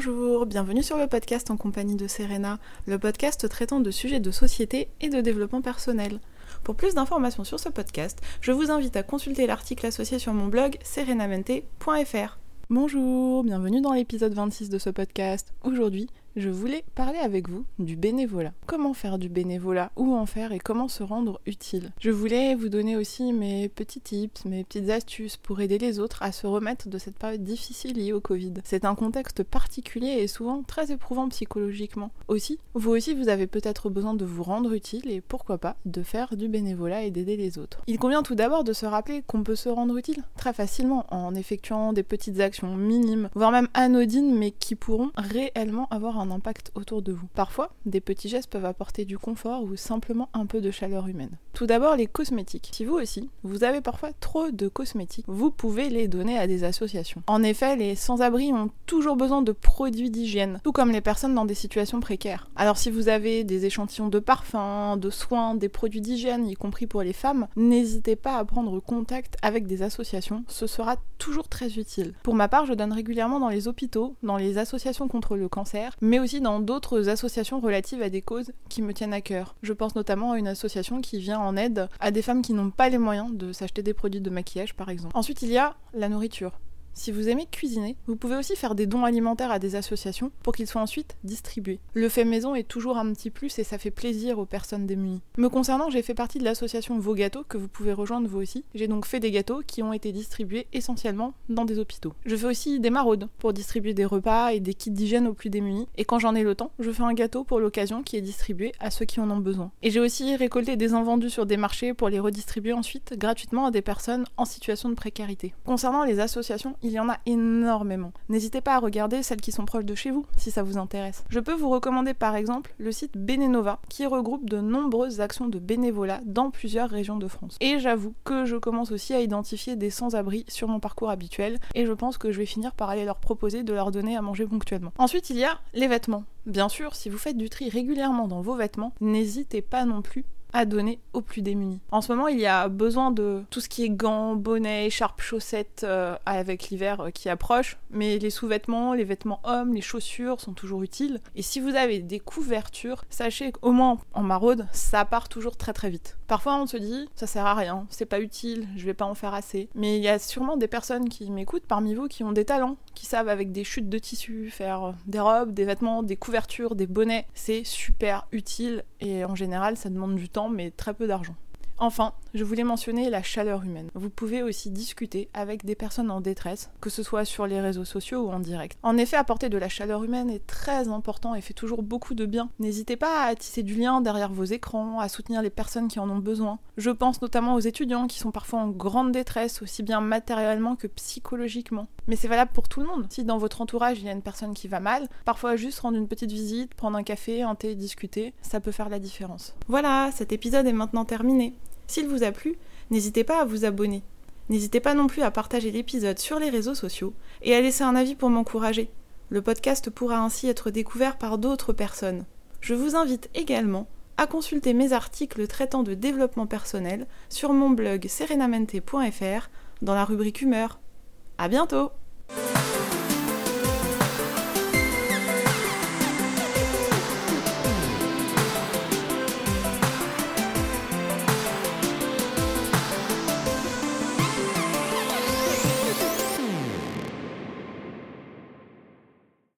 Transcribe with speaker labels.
Speaker 1: Bonjour, bienvenue sur le podcast en compagnie de Serena, le podcast traitant de sujets de société et de développement personnel. Pour plus d'informations sur ce podcast, je vous invite à consulter l'article associé sur mon blog serenamente.fr. Bonjour, bienvenue dans l'épisode 26 de ce podcast. Aujourd'hui, je voulais parler avec vous du bénévolat. Comment faire du bénévolat, où en faire et comment se rendre utile? Je voulais vous donner aussi mes petits tips, mes petites astuces pour aider les autres à se remettre de cette période difficile liée au Covid. C'est un contexte particulier et souvent très éprouvant psychologiquement. Aussi, vous aussi vous avez peut-être besoin de vous rendre utile et pourquoi pas de faire du bénévolat et d'aider les autres. Il convient tout d'abord de se rappeler qu'on peut se rendre utile très facilement en effectuant des petites actions minimes, voire même anodines mais qui pourront réellement avoir un impact autour de vous. Parfois, des petits gestes peuvent apporter du confort ou simplement un peu de chaleur humaine. Tout d'abord, les cosmétiques. Si vous aussi, vous avez parfois trop de cosmétiques, vous pouvez les donner à des associations. En effet, les sans-abri ont toujours besoin de produits d'hygiène, tout comme les personnes dans des situations précaires. Alors si vous avez des échantillons de parfums, de soins, des produits d'hygiène, y compris pour les femmes, n'hésitez pas à prendre contact avec des associations, ce sera toujours très utile. Pour ma part, je donne régulièrement dans les hôpitaux, dans les associations contre le cancer, mais aussi dans d'autres associations relatives à des causes qui me tiennent à cœur. Je pense notamment à une association qui vient en aide à des femmes qui n'ont pas les moyens de s'acheter des produits de maquillage par exemple. Ensuite, il y a la nourriture. Si vous aimez cuisiner, vous pouvez aussi faire des dons alimentaires à des associations pour qu'ils soient ensuite distribués. Le fait maison est toujours un petit plus et ça fait plaisir aux personnes démunies. Me concernant, j'ai fait partie de l'association Vos Gâteaux que vous pouvez rejoindre vous aussi. J'ai donc fait des gâteaux qui ont été distribués essentiellement dans des hôpitaux. Je fais aussi des maraudes pour distribuer des repas et des kits d'hygiène aux plus démunis. Et quand j'en ai le temps, je fais un gâteau pour l'occasion qui est distribué à ceux qui en ont besoin. Et j'ai aussi récolté des invendus sur des marchés pour les redistribuer ensuite gratuitement à des personnes en situation de précarité. Concernant les associations, il y en a énormément. N'hésitez pas à regarder celles qui sont proches de chez vous si ça vous intéresse. Je peux vous recommander par exemple le site Benenova qui regroupe de nombreuses actions de bénévolat dans plusieurs régions de France. Et j'avoue que je commence aussi à identifier des sans-abri sur mon parcours habituel et je pense que je vais finir par aller leur proposer de leur donner à manger ponctuellement. Ensuite, il y a les vêtements. Bien sûr, si vous faites du tri régulièrement dans vos vêtements, n'hésitez pas non plus à donner aux plus démunis. En ce moment, il y a besoin de tout ce qui est gants, bonnets, écharpes, chaussettes euh, avec l'hiver euh, qui approche, mais les sous-vêtements, les vêtements hommes, les chaussures sont toujours utiles. Et si vous avez des couvertures, sachez qu'au moins en maraude, ça part toujours très très vite. Parfois, on se dit, ça sert à rien, c'est pas utile, je vais pas en faire assez. Mais il y a sûrement des personnes qui m'écoutent parmi vous qui ont des talents, qui savent avec des chutes de tissu faire des robes, des vêtements, des couvertures, des bonnets. C'est super utile et en général, ça demande du temps mais très peu d'argent. Enfin, je voulais mentionner la chaleur humaine. Vous pouvez aussi discuter avec des personnes en détresse, que ce soit sur les réseaux sociaux ou en direct. En effet, apporter de la chaleur humaine est très important et fait toujours beaucoup de bien. N'hésitez pas à tisser du lien derrière vos écrans, à soutenir les personnes qui en ont besoin. Je pense notamment aux étudiants qui sont parfois en grande détresse, aussi bien matériellement que psychologiquement. Mais c'est valable pour tout le monde. Si dans votre entourage il y a une personne qui va mal, parfois juste rendre une petite visite, prendre un café, un thé, discuter, ça peut faire la différence. Voilà, cet épisode est maintenant terminé. S'il vous a plu, n'hésitez pas à vous abonner. N'hésitez pas non plus à partager l'épisode sur les réseaux sociaux et à laisser un avis pour m'encourager. Le podcast pourra ainsi être découvert par d'autres personnes. Je vous invite également à consulter mes articles traitant de développement personnel sur mon blog serenamente.fr dans la rubrique humeur. À bientôt!